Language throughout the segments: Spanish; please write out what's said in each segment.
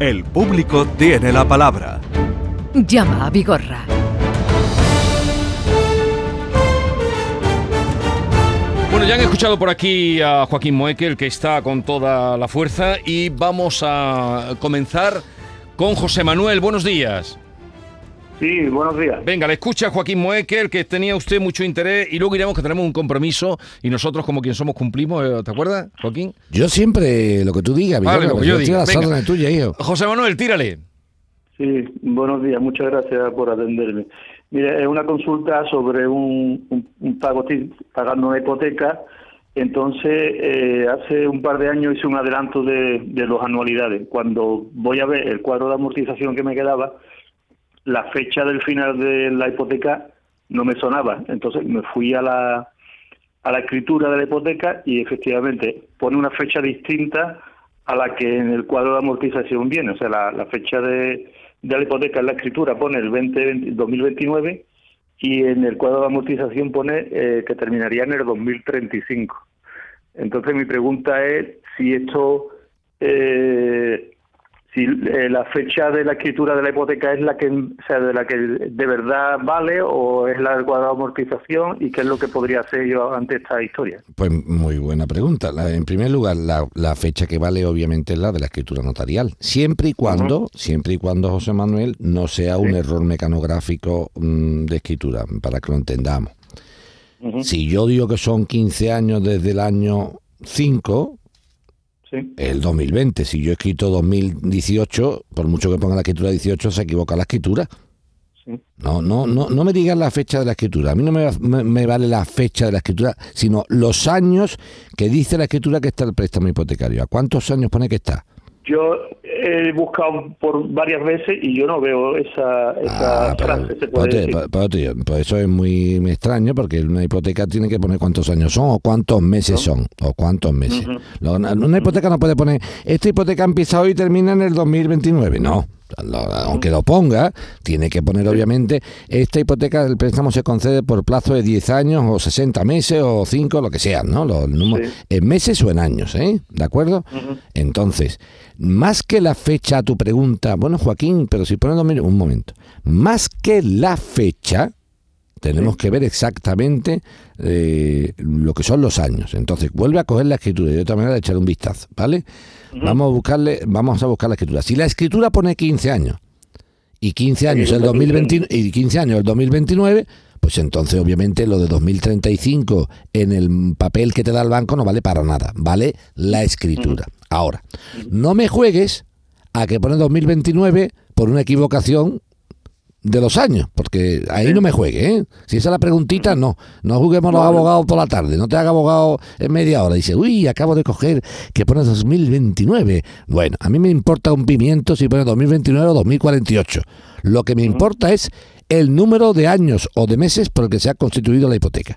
El público tiene la palabra. Llama a Vigorra. Bueno, ya han escuchado por aquí a Joaquín Moekel, que está con toda la fuerza, y vamos a comenzar con José Manuel. Buenos días. Sí, buenos días. Venga, le escucha Joaquín Moekel, que tenía usted mucho interés, y luego iremos que tenemos un compromiso, y nosotros como quien somos cumplimos, eh, ¿te acuerdas, Joaquín? Yo siempre lo que tú digas, Vale, Vigorra, lo que yo yo estoy a diga. las Venga. órdenes tuyas, hijo. José Manuel, tírale. Sí, buenos días. Muchas gracias por atenderme. Mire, es una consulta sobre un, un, un pago, pagando una hipoteca. Entonces, eh, hace un par de años hice un adelanto de, de los anualidades. Cuando voy a ver el cuadro de amortización que me quedaba, la fecha del final de la hipoteca no me sonaba. Entonces me fui a la, a la escritura de la hipoteca y efectivamente pone una fecha distinta a la que en el cuadro de amortización viene. O sea, la, la fecha de, de la hipoteca en la escritura pone el 20, 2029 y en el cuadro de amortización pone eh, que terminaría en el 2035. Entonces mi pregunta es si esto, eh, si eh, la fecha de la escritura de la hipoteca es la que, o sea, de la que de verdad vale o es la del de amortización y qué es lo que podría hacer yo ante esta historia. Pues muy buena pregunta. La- en primer lugar, la, la fecha que vale obviamente es la de la escritura notarial. Siempre y cuando, siempre y cuando, José Manuel, no sea un Sí. error mecanográfico mm, de escritura, para que lo entendamos. Si yo digo que son 15 años desde el año 5, Sí. el 2020. Si yo he escrito 2018, por mucho que ponga la escritura 18, se equivoca la escritura. Sí. No, no, no, no me digas la fecha de la escritura. A mí no me, me- me vale la fecha de la escritura, sino los años que dice la escritura que está el préstamo hipotecario. ¿A cuántos años pone que está? Yo he buscado por varias veces y yo no veo esa, esa Ah, pero- frase, se pues puede decir. eso es muy, extraño porque una hipoteca tiene que poner cuántos años son o cuántos meses son o cuántos meses. Una hipoteca no puede poner, esta hipoteca empieza hoy y termina en el 2029. No. Lo- aunque lo ponga, tiene que poner obviamente, esta hipoteca del préstamo se concede por plazo de 10 años o 60 meses o 5, lo que sea, ¿no? Los números- Sí. En meses o en años, ¿eh? ¿De acuerdo? Entonces, más que la fecha a tu pregunta, bueno Joaquín, pero si pones 2000, un momento, más que la fecha, tenemos que ver exactamente eh, lo que son los años. Entonces, vuelve a coger la escritura y de otra manera echar un vistazo, ¿vale? Vamos a buscarle, vamos a buscar la escritura. Si la escritura pone 15 años y 15 años Sí, el lo 2020 y 15 años el 2029, pues entonces obviamente lo de 2035 en el papel que te da el banco no vale para nada, vale la escritura. Ahora, no me juegues a que pone 2029 por una equivocación de los años, porque ahí no me juegue, ¿eh? Si esa es la preguntita, no. No juguemos los abogados por la tarde, no te haga abogado en media hora. Dice, uy, acabo de coger que pone 2029. Bueno, a mí me importa un pimiento si pone 2029 o 2048. Lo que me importa es el número de años o de meses por el que se ha constituido la hipoteca.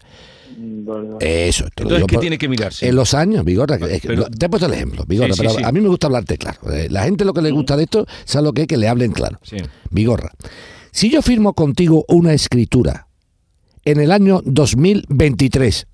Vale. Eso, te Entonces, ¿qué por- tiene que mirarse? en los años, Vigorra, que- es te he puesto el ejemplo, Vigorra, Sí, pero sí. a mí me gusta hablarte claro. Eh, La gente lo que le gusta de esto, sabe lo que es que le hablen claro. Vigorra, si yo firmo contigo una escritura en el año 2023,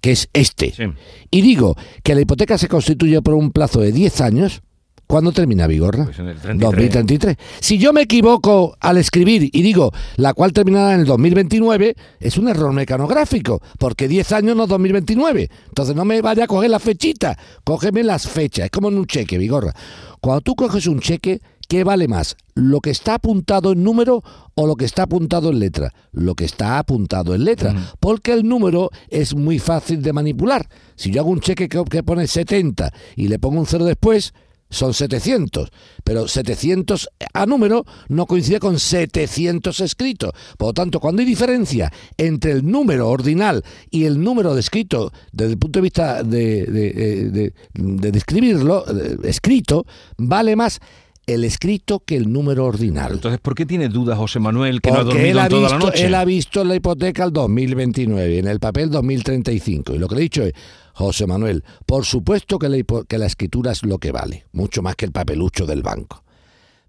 que es este, Sí. y digo que la hipoteca se constituye por un plazo de 10 años, ¿cuándo termina Vigorra? Pues en el 33. 2033. Si yo me equivoco al escribir y digo la cual terminará en el 2029, es un error mecanográfico, porque 10 años no es 2029. Entonces no me vaya a coger la fechita, cógeme las fechas. Es como en un cheque, Vigorra. Cuando tú coges un cheque, ¿qué vale más? ¿Lo que está apuntado en número o lo que está apuntado en letra? Lo que está apuntado en letra, porque el número es muy fácil de manipular. Si yo hago un cheque que, que pone 70 y le pongo un cero después, son 700, pero 700 a número no coincide con 700 escritos. Por lo tanto, cuando hay diferencia entre el número ordinal y el número de escrito, desde el punto de vista de, de, de- de- de describirlo, escrito, vale más el escrito que el número ordinal. Entonces, ¿por qué tiene dudas José Manuel que no ha Porque dormido él ha, toda visto, la noche? él ha visto la hipoteca al 2029, en el papel 2035. Y lo que le he dicho es, José Manuel, por supuesto que la, que la escritura es lo que vale, mucho más que el papelucho del banco.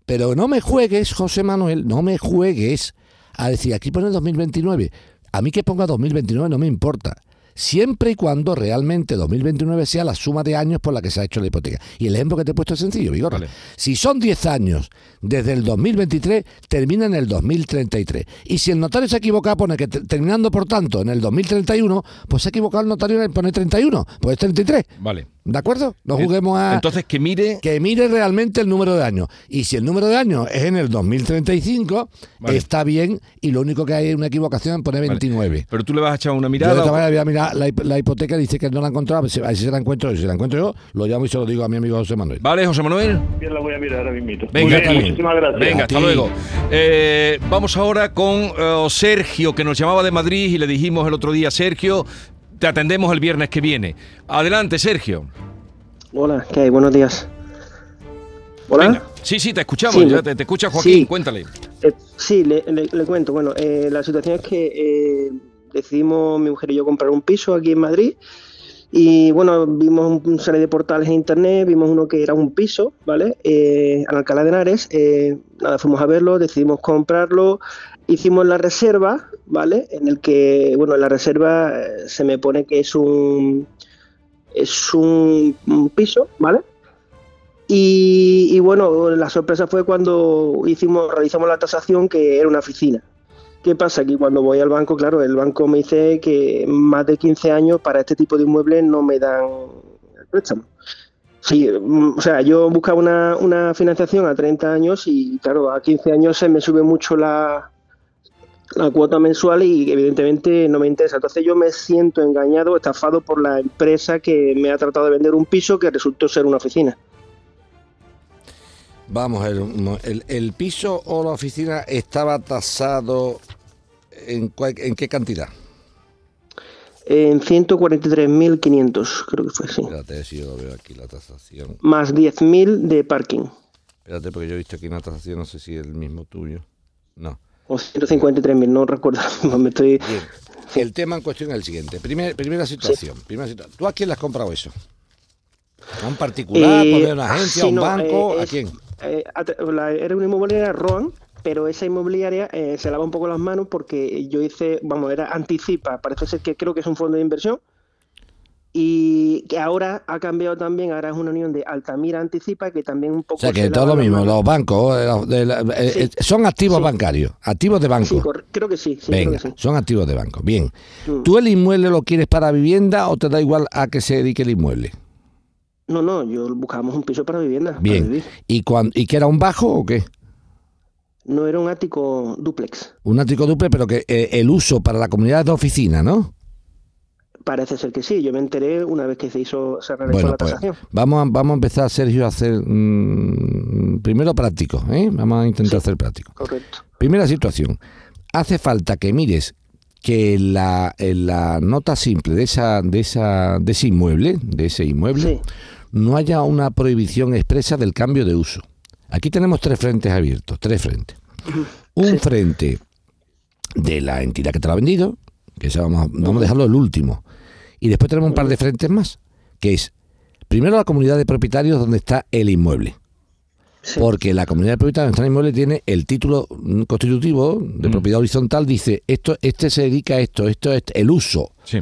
Pero no me juegues, José Manuel, no me juegues a decir, aquí pone 2029. A mí que ponga 2029 no me importa. Siempre y cuando realmente 2029 sea la suma de años por la que se ha hecho la hipoteca. Y el ejemplo que te he puesto es sencillo, Vigor. Vale. Si son 10 años desde el 2023, termina en el 2033. Y si el notario se ha equivocado, pone que te- terminando, por tanto, en el 2031, pues se ha equivocado el notario en poner 31, pues es 33. Vale. ¿De acuerdo? No juguemos a... Entonces que mire. que mire realmente el número de años. Y si el número de años es en el 2035, Vale. está bien. Y lo único que hay es una equivocación en poner 29. Pero tú le vas a echar una Yo de mirada. esta o- manera voy a mirar la, hip- la hipoteca, dice que no la ha encontrado, a ver si se la encuentro yo. Si la encuentro yo, lo llamo y se lo digo a mi amigo José Manuel. Vale, José Manuel. Bien, la voy a mirar ahora mismo. Venga, bien, muchísimas gracias. Venga, hasta luego. Eh, vamos ahora con eh, Sergio, que nos llamaba de Madrid y le dijimos el otro día, Sergio, te atendemos el viernes que viene. Adelante, Sergio. Hola, ¿qué hay? Buenos días. Hola. Venga. Sí, sí, te escuchamos. Sí, ya me- te, te escucha Joaquín, sí. cuéntale. Eh, sí, le, le- le cuento. Bueno, eh, la situación es que eh, decidimos mi mujer y yo comprar un piso aquí en Madrid. Y bueno, vimos un- serie de portales en internet, vimos uno que era un piso, ¿vale? Eh, en Alcalá de Henares. eh, nada, fuimos a verlo, decidimos comprarlo. Hicimos la reserva, ¿vale? En el que, bueno, en la reserva eh, se me pone que es un. Es un, un piso, ¿vale? Y, y bueno, la sorpresa fue cuando hicimos, realizamos la tasación que era una oficina. ¿Qué pasa? Que cuando voy al banco, claro, el banco me dice que más de 15 años para este tipo de inmuebles no me dan el préstamo. Sí, mm, o sea, yo buscaba una, una financiación a 30 años y claro, a 15 años se me sube mucho la, la cuota mensual y evidentemente no me interesa. Entonces yo me siento engañado, estafado por la empresa que me ha tratado de vender un piso que resultó ser una oficina. Vamos, a ver, un mo- el, el piso o la oficina estaba tasado en, cuál- en qué cantidad? En 143.500, creo que fue, sí. Espérate, si yo lo veo aquí la tasación. Más 10.000 de parking. Espérate, porque yo he visto aquí una tasación, no sé si es el mismo tuyo. No. O 153.000, no recuerdo. Me estoy... Bien. El tema en cuestión es el siguiente. Primer- primera situación. Primera situa- ¿Tú a quién le has comprado eso? ¿A un particular? Eh, ¿Por una agencia? ¿A sí, un no, banco? eh, ¿A quién? eh, a la- era una inmobiliaria Roan, pero esa inmobiliaria eh, se lava un poco las manos porque yo hice, vamos, era Anticipa, parece ser que creo que es un fondo de inversión. Y que ahora ha cambiado también, ahora es una unión de Altamira Anticipa, que también un poco... O sea, que se todo lo mismo, los bancos eh, los de la- eh, Sí. eh, son activos Sí. bancarios, activos de banco. Sí, creo que sí, sí, creo Venga, que sí. son activos de banco. Bien. Mm. ¿Tú el inmueble lo quieres para vivienda o te da igual a que se dedique el inmueble? No, no, yo buscábamos un piso para vivienda. para Bien. vivir. ¿Y, cuan- ¿Y que era un bajo o qué? No era un ático duplex. Un ático duple, pero que eh, el uso para la comunidad de oficina, ¿no? Parece ser que sí. Yo me enteré una vez que se hizo, se realizó Bueno, la pues tasación. vamos a, vamos a empezar, Sergio, a hacer mm, primero práctico, ¿eh? Vamos a intentar hacer práctico. Correcto. Primera situación. Hace falta que mires que la, en la nota simple de esa, de esa, de ese inmueble, de ese inmueble, Sí. no haya una prohibición expresa del cambio de uso. Aquí tenemos tres frentes abiertos, tres frentes. Un Sí. frente de la entidad que te lo ha vendido, que vamos, vamos a dejarlo el último. Y después tenemos un par de frentes más, que es primero la comunidad de propietarios donde está el inmueble. Sí. Porque la comunidad de propietarios donde está el inmueble tiene el título constitutivo de Mm. propiedad horizontal, dice esto, este se dedica a esto, esto es el uso. Sí.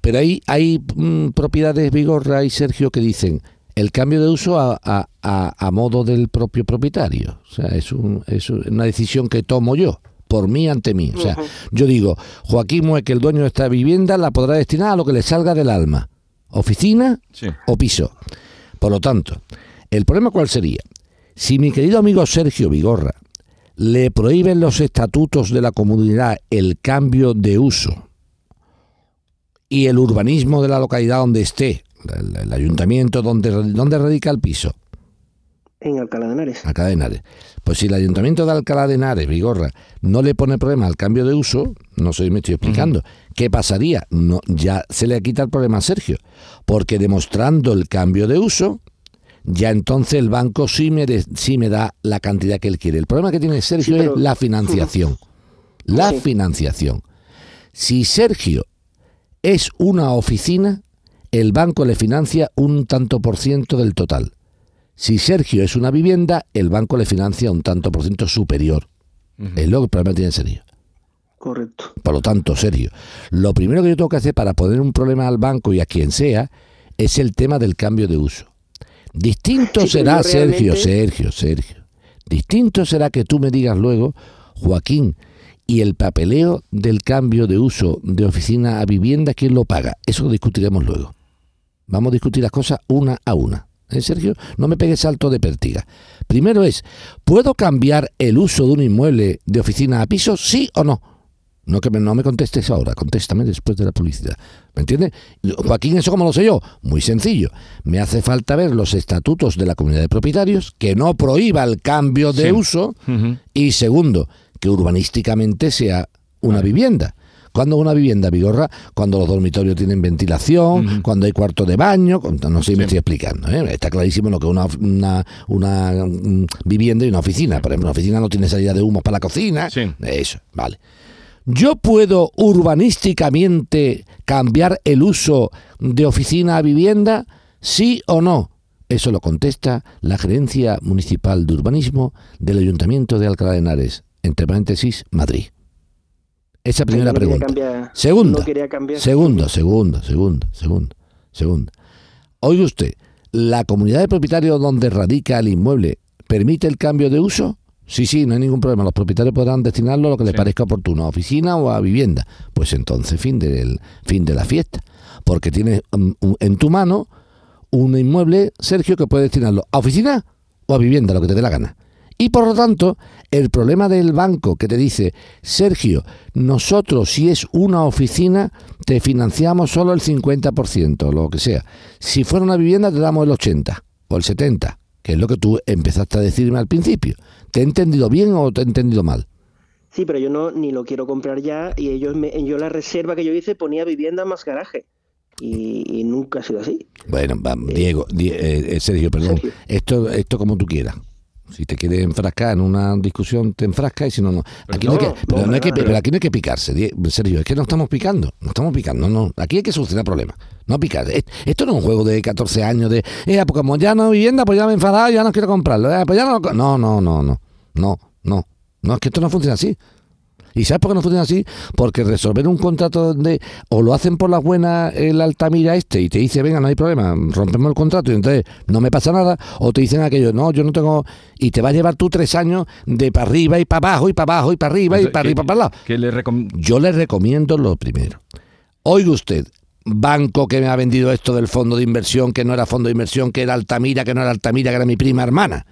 Pero ahí hay mm, propiedades, Vigorra y Sergio, que dicen el cambio de uso a, a- a- a modo del propio propietario. O sea, es, un- es una decisión que tomo yo, por mí ante mí. O sea, yo digo, Joaquín Mue, que el dueño de esta vivienda la podrá destinar a lo que le salga del alma. Oficina Sí. o piso. Por lo tanto, el problema cuál sería? Si mi querido amigo Sergio Vigorra le prohíben los estatutos de la comunidad el cambio de uso y el urbanismo de la localidad donde esté, el, el ayuntamiento donde, donde radica el piso, En Alcalá de Henares. Alcalá de Henares. Pues si el ayuntamiento de Alcalá de Henares, Vigorra, no le pone problema al cambio de uso, no sé si me estoy explicando, ¿qué pasaría? No, ya se le quita el problema a Sergio, porque demostrando el cambio de uso, ya entonces el banco sí me, de- sí me da la cantidad que él quiere. El problema que tiene Sergio Sí, pero- es la financiación. La Sí. financiación. Si Sergio es una oficina, el banco le financia un tanto por ciento del total. Si Sergio es una vivienda, el banco le financia un tanto por ciento superior. Es lo que el problema tiene Sergio. Correcto. Por lo tanto, Sergio, lo primero que yo tengo que hacer para poner un problema al banco y a quien sea es el tema del cambio de uso. Distinto Sí, será, Sergio, Sergio, Sergio. Distinto será que tú me digas luego, Joaquín, y el papeleo del cambio de uso de oficina a vivienda, ¿quién lo paga? Eso lo discutiremos luego. Vamos a discutir las cosas una a una. ¿Eh, Sergio? No me pegues salto de pértiga. Primero es, ¿puedo cambiar el uso de un inmueble de oficina a piso? ¿Sí o no? No que me, no me contestes ahora, contéstame después de la publicidad. ¿Me entiendes? Joaquín, ¿eso cómo lo sé yo? Muy sencillo. Me hace falta ver los estatutos de la comunidad de propietarios que no prohíba el cambio de Sí. uso y segundo, que urbanísticamente sea una Vale. vivienda. Cuando una vivienda, Vigorra, cuando los dormitorios tienen ventilación, cuando hay cuarto de baño, no sé si me Sí. estoy explicando, ¿eh? está clarísimo lo que es una, una, una, mm, vivienda y una oficina. Por ejemplo, una oficina no tiene salida de humo para la cocina. Sí. Eso, vale. ¿Yo puedo urbanísticamente cambiar el uso de oficina a vivienda? ¿Sí o no? Eso lo contesta la Gerencia Municipal de Urbanismo del Ayuntamiento de Alcalá de Henares, entre paréntesis, Madrid. Esa primera no pregunta. cambiar- Segunda. No quería cambiar. Segundo, segundo, segundo, segundo, segundo. Oiga usted, ¿la comunidad de propietarios donde radica el inmueble permite el cambio de uso? Sí, sí, no hay ningún problema. Los propietarios podrán destinarlo a lo que les Sí. parezca oportuno, a oficina o a vivienda. Pues entonces, fin, del, fin de la fiesta. Porque tienes mm, en tu mano un inmueble, Sergio, que puede destinarlo a oficina o a vivienda, lo que te dé la gana. Y por lo tanto, el problema del banco que te dice, Sergio, nosotros si es una oficina, te financiamos solo el 50%, lo que sea. Si fuera una vivienda, te damos el 80% o el 70%, que es lo que tú empezaste a decirme al principio. ¿Te he entendido bien o te he entendido mal? Sí, pero yo no ni lo quiero comprar ya y ellos me, yo la reserva que yo hice ponía vivienda más garaje y, y nunca ha sido así. Bueno, va, Diego, Di- eh, eh, Sergio, perdón. Sergio. Esto, esto como tú quieras. Si te quieres enfrascar en una discusión, te enfrascas y si no, no. Aquí no, hay que, pero no, hay que- pero aquí no hay que picarse, Sergio. Es que no estamos picando. No estamos picando, no. Aquí hay que solucionar problemas. No picar. Es- Esto no es un juego de 14 años de, eh, pues como ya no hay vivienda, pues ya me he enfadado, ya no quiero comprarlo. eh, pues ya no, lo co-". no, no, no, no. No, no. No, es que esto no funciona así. ¿Y sabes por qué no funciona así? Porque resolver un contrato donde o lo hacen por las buenas el Altamira este y te dice, venga, no hay problema, rompemos el contrato y entonces no me pasa nada, o te dicen aquello, no, yo no tengo, y te va a llevar tú tres años de para arriba y para abajo y para abajo y para arriba y para ¿qué- arriba y para abajo. qué le recom- Yo le recomiendo lo primero. Oiga usted, banco que me ha vendido esto del fondo de inversión, que no era fondo de inversión, que era Altamira, que no era Altamira, que era mi prima hermana.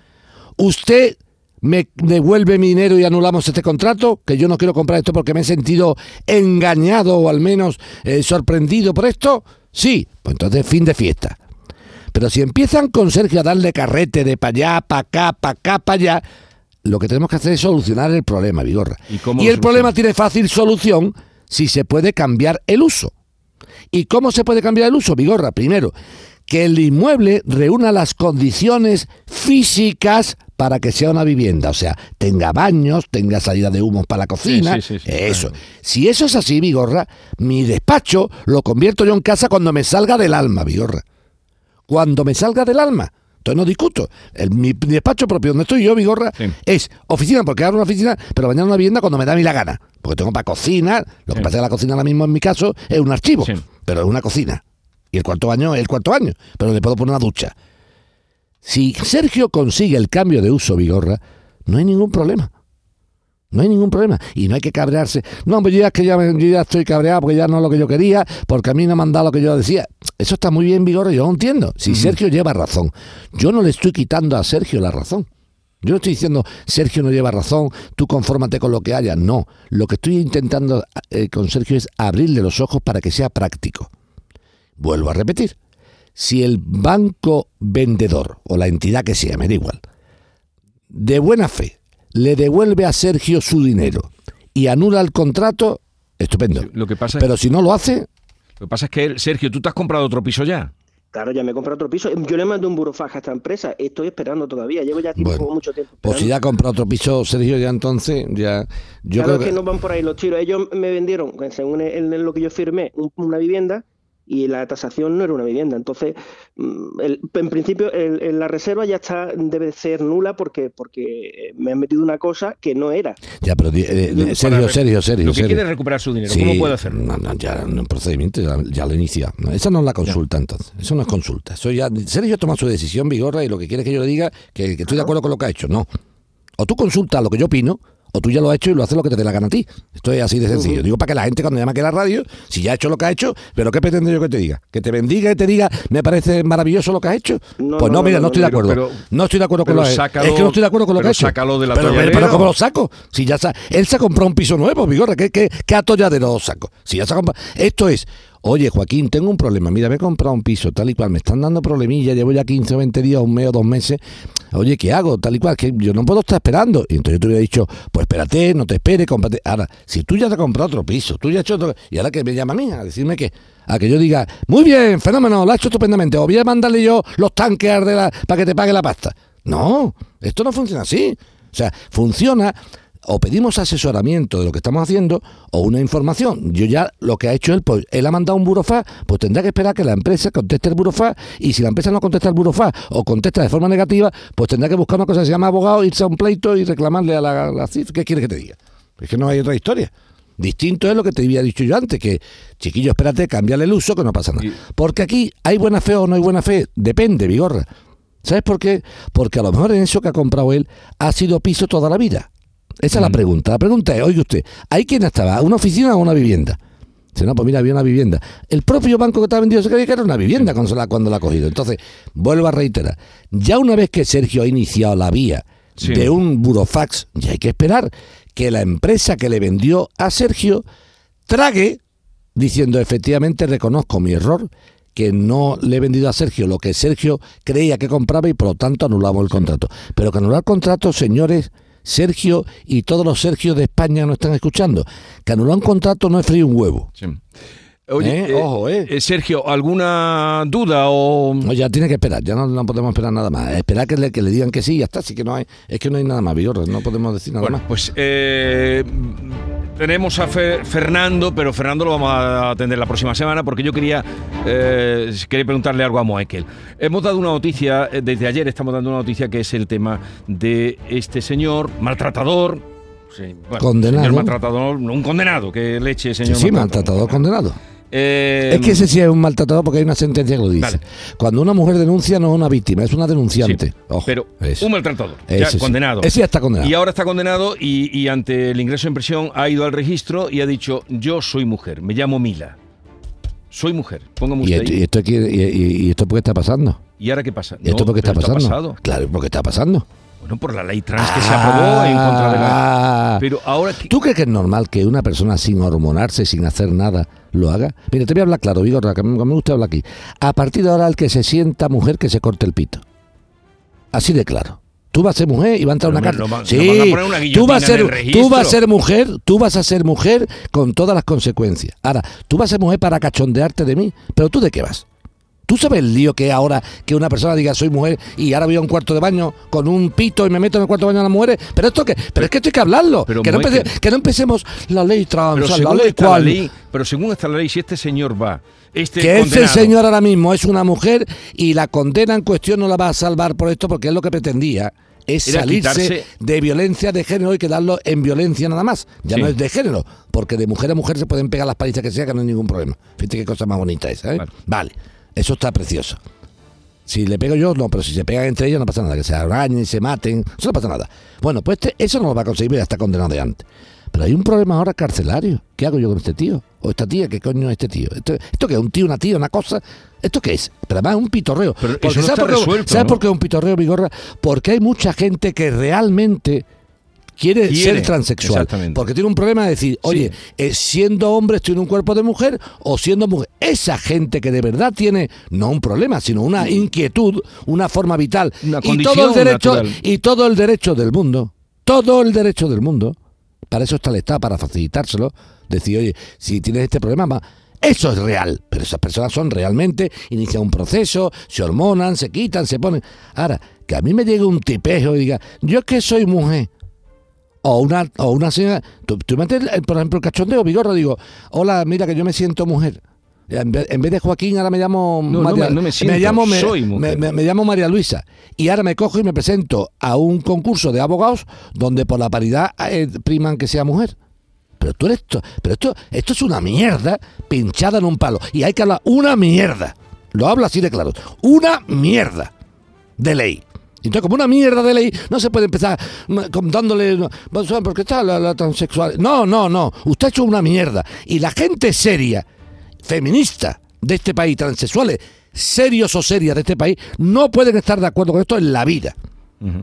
Usted me devuelve mi dinero y anulamos este contrato, que yo no quiero comprar esto porque me he sentido engañado o al menos eh, sorprendido por esto. Sí, pues entonces fin de fiesta. Pero si empiezan con Sergio a darle carrete de para allá, para acá, para acá, para allá, lo que tenemos que hacer es solucionar el problema, Vigorra. ¿Y cómo Y el problema tiene fácil solución si se puede cambiar el uso. ¿Y cómo se puede cambiar el uso, Vigorra? Primero, que el inmueble reúna las condiciones físicas para que sea una vivienda, o sea, tenga baños, tenga salida de humos para la cocina, Sí, sí, sí, eso. claro. Si eso es así, Vigorra, mi despacho lo convierto yo en casa cuando me salga del alma, Vigorra. Cuando me salga del alma. Entonces no discuto. El- mi despacho propio donde estoy yo, Vigorra, es oficina, porque ahora una oficina, pero mañana una vivienda cuando me da a mí la gana. Porque tengo para cocina, lo que pasa es que la cocina ahora mismo en mi caso es un archivo, Sí. pero es una cocina. Y el cuarto baño es el cuarto baño, pero le puedo poner una ducha. Si Sergio consigue el cambio de uso, Vigorra, no hay ningún problema. No hay ningún problema. Y no hay que cabrearse. No, pues yo ya, es que ya, me- yo ya estoy cabreado porque ya no es lo que yo quería, porque a mí no me han dado lo que yo decía. Eso está muy bien, Vigorra, yo lo entiendo. Si Sergio lleva razón. Yo no le estoy quitando a Sergio la razón. Yo no estoy diciendo, Sergio no lleva razón, tú confórmate con lo que haya. No. Lo que estoy intentando eh, con Sergio es abrirle los ojos para que sea práctico. Vuelvo a repetir. Si el banco vendedor o la entidad que sea, me da igual, de buena fe le devuelve a Sergio su dinero y anula el contrato, estupendo. Lo que pasa, Pero si no lo hace, lo que pasa es que, él- Sergio, tú te has comprado otro piso ya. Claro, ya me he comprado otro piso. Yo le mandé un burofax a esta empresa. Estoy esperando todavía. Llevo ya tiempo, Bueno, mucho tiempo. pues si esperando. ya ha comprado otro piso, Sergio, ya entonces, ya. Yo claro creo que no van por ahí los tiros. Ellos me vendieron, según el- el- lo que yo firmé, un- una vivienda y la tasación no era una vivienda. Entonces, mm, el- en principio, el- el- la reserva ya está debe ser nula porque, porque me han metido una cosa que no era. Ya, pero eh, serio, serio, serio. Lo que serio. quiere es recuperar su dinero. Sí, ¿Cómo puede hacerlo? No, no, ya no es procedimiento, ya, ya lo inicia. No, esa no es la consulta, entonces. Eso no es consulta. Eso ya, Sergio toma su decisión, Vigorra, y lo que quiere es que yo le diga que, que estoy de acuerdo con lo que ha hecho. No. O tú consultas lo que yo opino, o tú ya lo has hecho y lo haces lo que te dé la gana a ti. Esto es así de sencillo. Digo para que la gente cuando llama aquí a la radio, si ya ha hecho lo que ha hecho, pero ¿qué pretendo yo que te diga? Que te bendiga y te diga, me parece maravilloso lo que has hecho. No, pues no, no, mira, no, estoy de pero- acuerdo. pero- no estoy de acuerdo con pero lo que Es que no estoy de acuerdo con lo que pero ha hecho. sácalo del pero, atolladero. pero ¿cómo lo saco? Si ya sa- él se ha comprado un piso nuevo, Vigorra, ¿qué, qué, qué atolladero lo saco? Si ya se ha comprado. Esto es, oye, Joaquín, tengo un problema. Mira, me he comprado un piso, tal y cual. Me están dando problemilla, llevo ya 15 o 20 días, un mes o dos meses. Oye, ¿qué hago? Tal y cual, que yo no puedo estar esperando. Y entonces yo te hubiera dicho, pues espérate, no te esperes, cómprate. Ahora, si tú ya te has comprado otro piso, tú ya has hecho otro. Y ahora que me llama a mí a decirme que. A que yo diga, muy bien, fenómeno, lo ha hecho estupendamente. O voy a mandarle yo los tanques a la- para que te pague la pasta. No, esto no funciona así. O sea, funciona o pedimos asesoramiento de lo que estamos haciendo o una información. Yo ya lo que ha hecho él, pues él ha mandado un burofax, pues tendrá que esperar que la empresa conteste el burofax y si la empresa no contesta el burofax o contesta de forma negativa, pues tendrá que buscar una cosa que se llama abogado, irse a un pleito y reclamarle a la, la CIF. ¿Qué quieres que te diga? Es que no hay otra historia. Distinto es lo que te había dicho yo antes, que chiquillo, espérate, cámbiale el uso, que no pasa nada. Porque aquí hay buena fe o no hay buena fe, depende, Vigorra. ¿Sabes por qué? Porque a lo mejor en eso que ha comprado él ha sido piso toda la vida. Esa es la pregunta. La pregunta es, oye usted, ¿hay quien estaba? ¿Una oficina o una vivienda? Dice, no, pues mira, había una vivienda. El propio banco que te ha vendido se creía que era una vivienda cuando, la, cuando la ha cogido. Entonces, vuelvo a reiterar. Ya una vez que Sergio ha iniciado la vía Sí. de un burofax, ya hay que esperar que la empresa que le vendió a Sergio trague diciendo efectivamente reconozco mi error, que no le he vendido a Sergio lo que Sergio creía que compraba y por lo tanto anulamos el contrato. Pero que anular contrato, señores, Sergio y todos los Sergios de España no están escuchando, que anular un contrato no es frío un huevo. Oye, Eh, ojo, eh. eh, Sergio, ¿alguna duda o...? No, ya tiene que esperar, ya no, no podemos esperar nada más. Esperar que le, que le digan que sí y ya está. Así que no hay, es que no hay nada más, Vigorra, no podemos decir nada Bueno, más. pues eh, tenemos a Fer- Fernando, pero Fernando lo vamos a atender la próxima semana porque yo quería, eh, quería preguntarle algo a Moekel. Hemos dado una noticia, eh, desde ayer estamos dando una noticia que es el tema de este señor maltratador. sí, bueno, Condenado. Señor maltratador, un condenado, que leche, señor sí, maltratador condenado. Eh, Es que ese sí es un maltratador porque hay una sentencia que lo dice. Vale. Cuando una mujer denuncia no es una víctima, es una sí, denunciante. Ojo, pero un maltratador, ya Ese sí. condenado. Ese ya está condenado. Y ahora está condenado y, y ante el ingreso en prisión ha ido al registro y ha dicho, yo soy mujer, me llamo Mila. Soy mujer, póngame ¿Y usted esto, ahí. y esto quiere- y- esto por qué está pasando? ¿Y ahora qué pasa? ¿Y esto No, por qué está pasando? pasado. Claro, porque está pasando. Bueno, por la ley trans que se aprobó en contra de la... Ah. Pero ahora... ¿qué- ¿Tú crees que es normal que una persona sin hormonarse, sin hacer nada, lo haga? Mira, te voy a hablar claro, Vigorra, que me gusta hablar aquí. A partir de ahora, el que se sienta mujer, que se corte el pito. Así de claro. Tú vas a ser mujer y va a entrar Pero una lo va- sí, nos van a poner una tú vas a ser, tú vas a ser mujer, tú vas a ser mujer con todas las consecuencias. Ahora, tú vas a ser mujer para cachondearte de mí, pero tú de qué vas? ¿Tú sabes el lío que es ahora que una persona diga soy mujer y ahora voy a un cuarto de baño con un pito y me meto en el cuarto de baño a las mujeres? Pero esto que, pero, es que esto hay que hablarlo. Pero, que, no que empecemos la ley trans, Pero la según, ley la pero según está la ley, si este señor va... Este que ese condenado- señor ahora mismo es una mujer y la condena en cuestión no la va a salvar por esto porque es lo que pretendía es salirse quitarse- de violencia de género y quedarlo en violencia nada más. Ya Sí. no es de género, porque de mujer a mujer se pueden pegar las palizas que sea, que no hay ningún problema. Fíjate qué cosa más bonita esa, ¿eh? Vale. Vale, eso está precioso. Si le pego yo, no, pero si se pegan entre ellos no pasa nada, que se arañen, se maten, eso no pasa nada. Bueno, pues este- eso no lo va a conseguir, ya está condenado de antes. Pero hay un problema ahora carcelario. ¿Qué hago yo con este tío? O esta tía, ¿qué coño es este tío? ¿Esto, esto qué es? ¿Un tío, una tía, una cosa? ¿Esto qué es? Pero además es un pitorreo. Pero eso Porque no ¿sabes está por qué- resuelto, ¿Sabes ¿no? por qué es un pitorreo, Vigorra? Porque hay mucha gente que realmente quiere, Quiere, ser transexual. Porque tiene un problema de decir, oye, eh, siendo hombre estoy en un cuerpo de mujer o siendo mujer. Esa gente que de verdad tiene no un problema, sino una inquietud, una forma vital Una y todo el derecho natural. y todo el derecho del mundo, todo el derecho del mundo. Para eso está el Estado, para facilitárselo. Decir, oye, si tienes este problema. Eso es real, pero esas personas son realmente, inician un proceso, se hormonan, se quitan, se ponen. Ahora, que a mí me llegue un tipejo y diga, yo es que soy mujer, o una, o una señora, tú, tú metes, el- por ejemplo, el cachondeo, Vigorra, digo, hola, mira que yo me siento mujer. En vez, en vez de Joaquín, ahora me llamo No, María, me- no me siento, llamo me, soy mujer. me- llamo María Luisa. Y ahora me cojo y me presento a un concurso de abogados donde por la paridad eh, priman que sea mujer. Pero tú eres esto, pero esto, esto es una mierda pinchada en un palo. Y hay que hablar una mierda. Lo hablo así de claro. Una mierda de ley. Entonces, como una mierda de ley, no se puede empezar con- dándole. no, pues, porque está la, la transexual. No, no, no. Usted ha hecho una mierda. Y la gente seria, feminista de este país, transexuales, serios o serias de este país, no pueden estar de acuerdo con esto en la vida.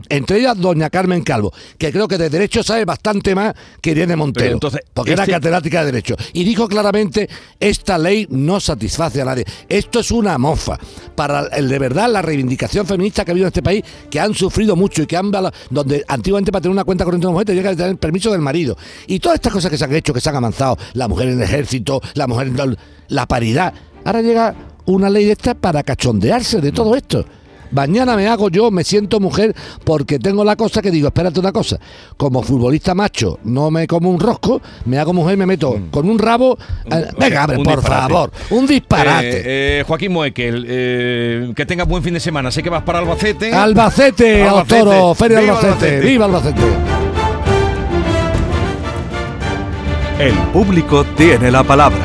Entre ellas, doña Carmen Calvo, que creo que de derecho sabe bastante más que Irene Montero, Pero entonces, porque este- era catedrática de derecho. Y dijo claramente, esta ley no satisface a nadie. Esto es una mofa para el de verdad la reivindicación feminista que ha habido en este país, que han sufrido mucho y que han donde antiguamente para tener una cuenta corriente de una mujer tenía que tener el permiso del marido. Y todas estas cosas que se han hecho, que se han avanzado, la mujer en el ejército, la mujer en la paridad. Ahora llega una ley de esta para cachondearse de todo esto. Mañana me hago yo, me siento mujer porque tengo la cosa que digo, espérate una cosa, como futbolista macho no me como un rosco, me hago mujer y me meto con un rabo. eh, venga, abre, por disparate. favor, un disparate. Eh, eh, Joaquín Moekel, eh, que tengas buen fin de semana. Sé que vas para Albacete. Albacete, Albacete. Toro, Feria Viva Albacete, Albacete. viva Albacete. El público tiene la palabra.